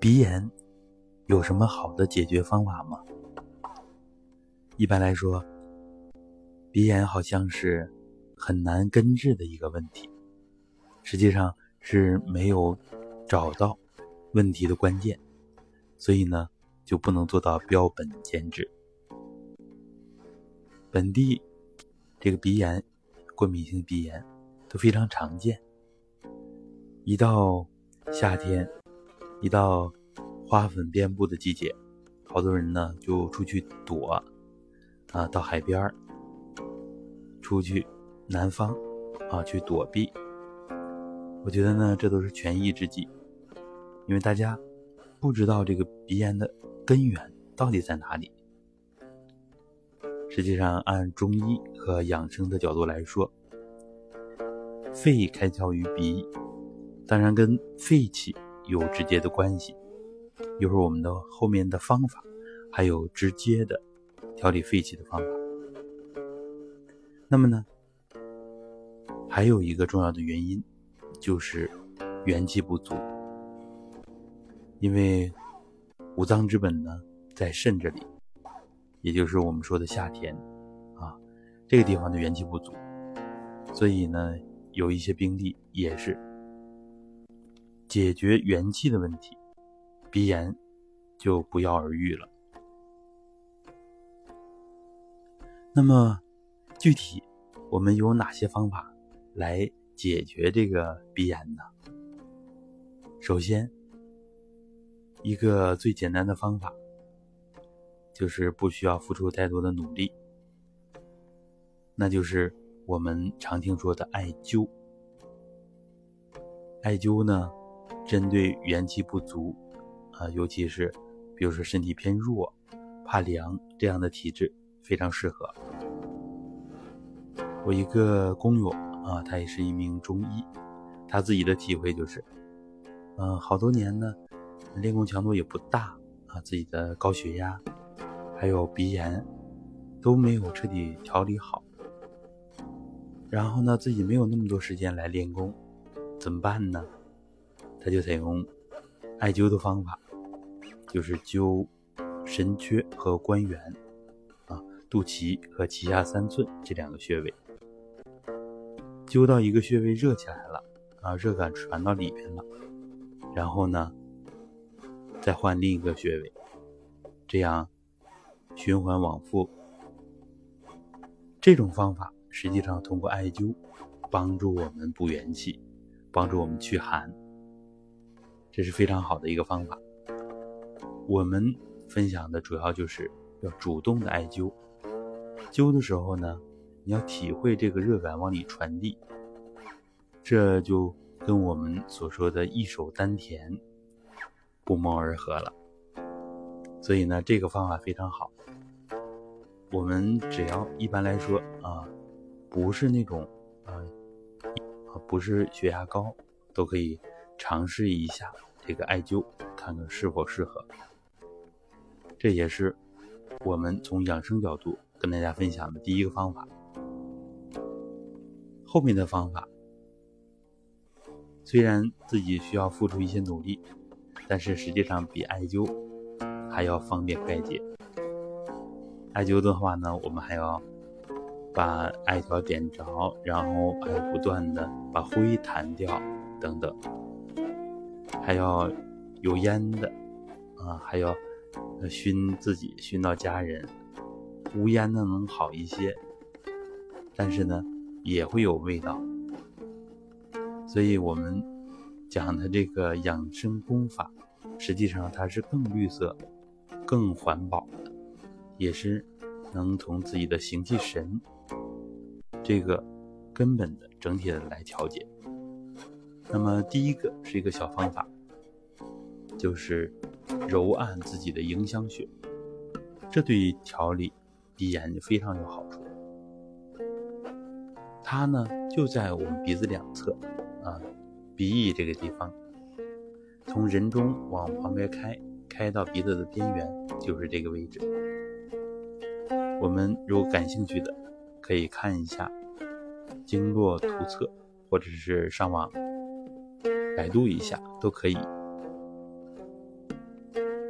鼻炎有什么好的解决方法吗？一般来说，鼻炎好像是很难根治的一个问题，实际上是没有找到问题的关键，所以呢就不能做到标本兼治。本地这个鼻炎、过敏性鼻炎都非常常见。一到夏天，一到花粉遍布的季节，好多人呢就出去躲，啊，到海边儿，出去南方，啊，去躲避。我觉得呢，这都是权宜之计，因为大家不知道这个鼻炎的根源到底在哪里。实际上，按中医和养生的角度来说，肺开窍于鼻。当然跟肺气有直接的关系，一会儿我们的后面的方法还有直接的调理肺气的方法。那么呢，还有一个重要的原因就是元气不足，因为五脏之本呢在肾这里，也就是我们说的夏天啊，这个地方的元气不足，所以呢有一些病例也是。解决元气的问题，鼻炎就不药而愈了。那么，具体我们有哪些方法来解决这个鼻炎呢？首先，一个最简单的方法，就是不需要付出太多的努力，那就是我们常听说的艾灸。艾灸呢？针对元气不足，啊，尤其是比如说身体偏弱、怕凉这样的体质，非常适合。我一个工友啊，他也是一名中医，他自己的体会就是，嗯，好多年呢，练功强度也不大啊，自己的高血压还有鼻炎都没有彻底调理好，然后呢，自己没有那么多时间来练功，怎么办呢？他就采用艾灸的方法，就是灸神阙和关元，啊，肚脐和脐下三寸这两个穴位，灸到一个穴位热起来了，啊，热感传到里边了，然后呢，再换另一个穴位，这样循环往复。这种方法实际上通过艾灸帮助我们补元气，帮助我们驱寒。这是非常好的一个方法。我们分享的主要就是要主动的艾灸，灸的时候呢，你要体会这个热感往里传递，这就跟我们所说的一手丹田不谋而合了。所以呢，这个方法非常好。我们只要一般来说啊，不是那种啊，不是血压高，都可以。尝试一下这个艾灸，看看是否适合。这也是我们从养生角度跟大家分享的第一个方法。后面的方法虽然自己需要付出一些努力，但是实际上比艾灸还要方便快捷。艾灸的话呢，我们还要把艾条点着，然后还要不断的把灰弹掉，等等。还要有烟的啊，还要熏自己，熏到家人。无烟的能好一些，但是呢，也会有味道。所以我们讲的这个养生功法，实际上它是更绿色、更环保的，也是能从自己的形气神这个根本的整体的来调节。那么第一个是一个小方法，就是揉按自己的迎香穴，这对于调理鼻炎非常有好处。它呢就在我们鼻子两侧，啊，鼻翼这个地方，从人中往旁边开，开到鼻子的边缘，就是这个位置。我们如果感兴趣的，可以看一下经络图册，或者是上网。百度一下都可以。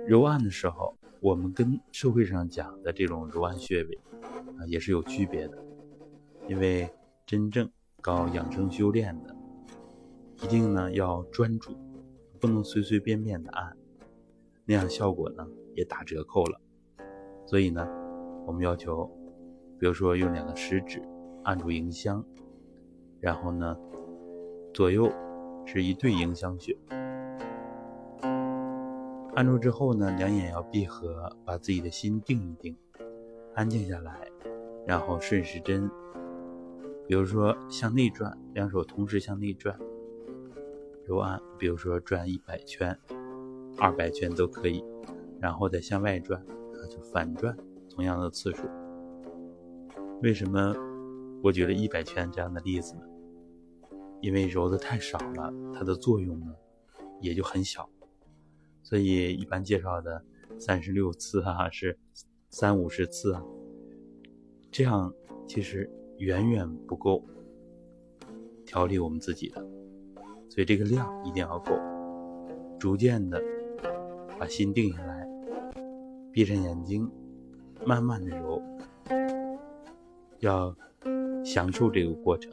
揉按的时候，我们跟社会上讲的这种揉按穴位啊也是有区别的，因为真正搞养生修炼的，一定呢要专注，不能随随便便的按，那样效果呢也打折扣了。所以呢，我们要求，比如说用两个食指按住迎香，然后呢左右是一对迎香穴。按住之后呢，两眼要闭合，把自己的心定一定，安静下来，然后顺时针，比如说向内转，两手同时向内转，揉按，比如说转一百圈、二百圈都可以，然后再向外转，就反转同样的次数。为什么我举了一百圈这样的例子呢？因为揉的太少了，它的作用呢也就很小。所以一般介绍的三十六次啊，是三五十次啊，这样其实远远不够调理我们自己的，所以这个量一定要够，逐渐的把心定下来，闭上眼睛，慢慢的揉，要享受这个过程，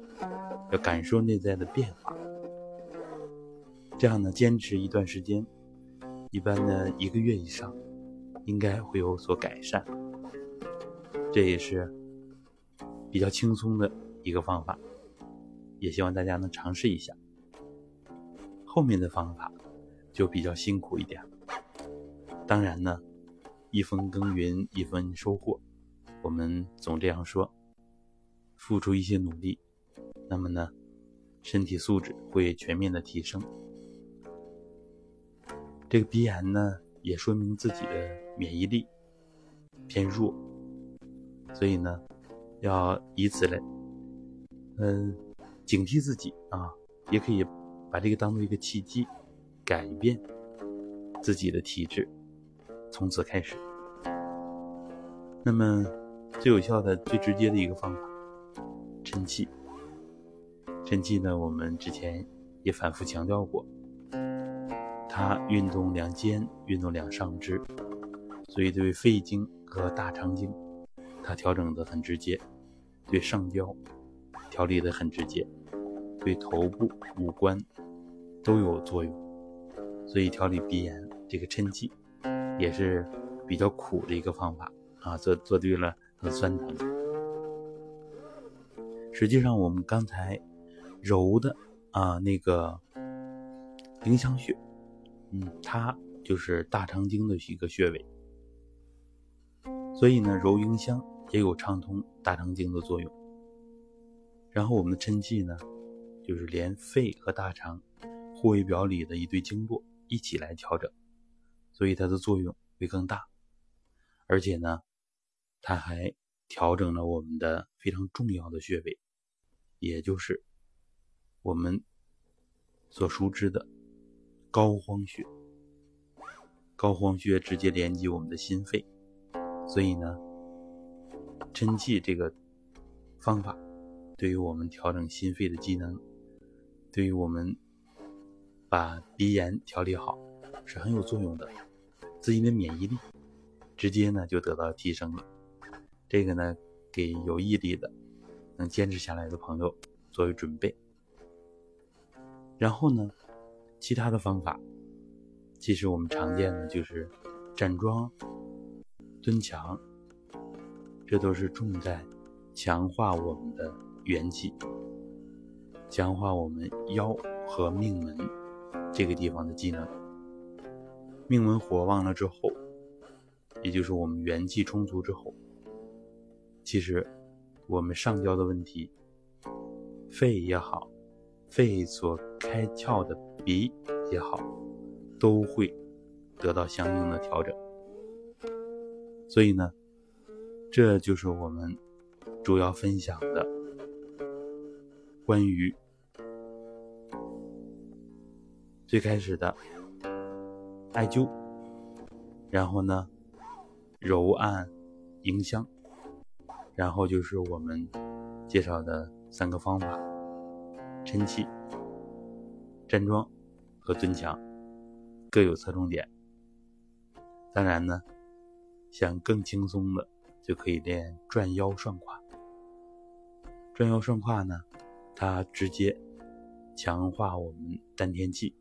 要感受内在的变化，这样呢，坚持一段时间。一般呢，一个月以上，应该会有所改善。这也是比较轻松的一个方法，也希望大家能尝试一下。后面的方法就比较辛苦一点。当然呢，一分耕耘一分收获，我们总这样说。付出一些努力，那么呢，身体素质会全面的提升。这个鼻炎呢，也说明自己的免疫力偏弱，所以呢，要以此来，嗯，警惕自己啊，也可以把这个当做一个契机，改变自己的体质，从此开始。那么，最有效的、最直接的一个方法，抻气。抻气呢，我们之前也反复强调过。它运动两肩，运动两上肢，所以对肺经和大肠经，它调整的很直接；对上焦调理的很直接；对头部五官都有作用。所以调理鼻炎这个抻气也是比较苦的一个方法啊，做做对了很酸疼。实际上我们刚才揉的啊那个迎香穴。嗯，它就是大肠经的一个穴位，所以呢，揉迎香也有畅通大肠经的作用。然后我们的抻气呢，就是连肺和大肠、护卫表里的一对经络一起来调整，所以它的作用会更大。而且呢，它还调整了我们的非常重要的穴位，也就是我们所熟知的。膏肓穴，膏肓穴直接连接我们的心肺，所以呢，针气这个方法对于我们调整心肺的机能，对于我们把鼻炎调理好是很有作用的，自己的免疫力直接呢就得到提升了。这个呢，给有毅力的、能坚持下来的朋友作为准备。然后呢？其他的方法，其实我们常见的就是站桩、蹲墙，这都是重在强化我们的元气，强化我们腰和命门这个地方的机能。命门火旺了之后，也就是我们元气充足之后，其实我们上焦的问题，肺也好，肺所开窍的。鼻也好，都会得到相应的调整。所以呢，这就是我们主要分享的关于最开始的艾灸，然后呢揉按迎香，然后就是我们介绍的三个方法：抻气、站桩。和蹲墙各有侧重点，当然呢，想更轻松的，就可以练转腰涮胯。转腰涮胯呢，它直接强化我们丹田气，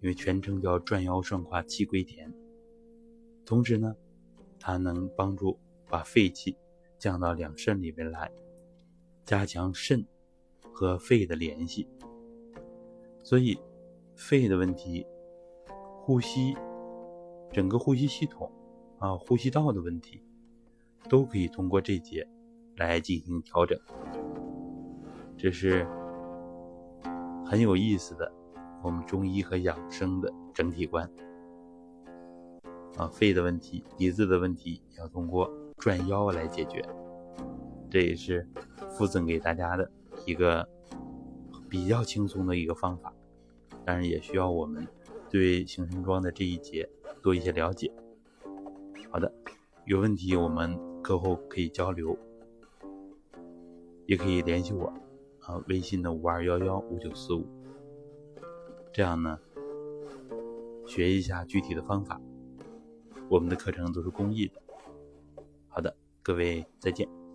因为全称叫转腰涮胯气归田。同时呢，它能帮助把肺气降到两肾里面来，加强肾和肺的联系。所以，肺的问题，呼吸。整个呼吸系统啊，呼吸道的问题，都可以通过这节来进行调整。这是很有意思的，我们中医和养生的整体观啊。肺的问题、鼻子的问题，要通过转腰来解决。这也是附赠给大家的一个比较轻松的一个方法，但是也需要我们对形声装的这一节。多一些了解。好的，有问题我们课后可以交流，也可以联系我啊，微信的五二幺幺五九四五。这样呢，学一下具体的方法。我们的课程都是公益的。好的，各位再见。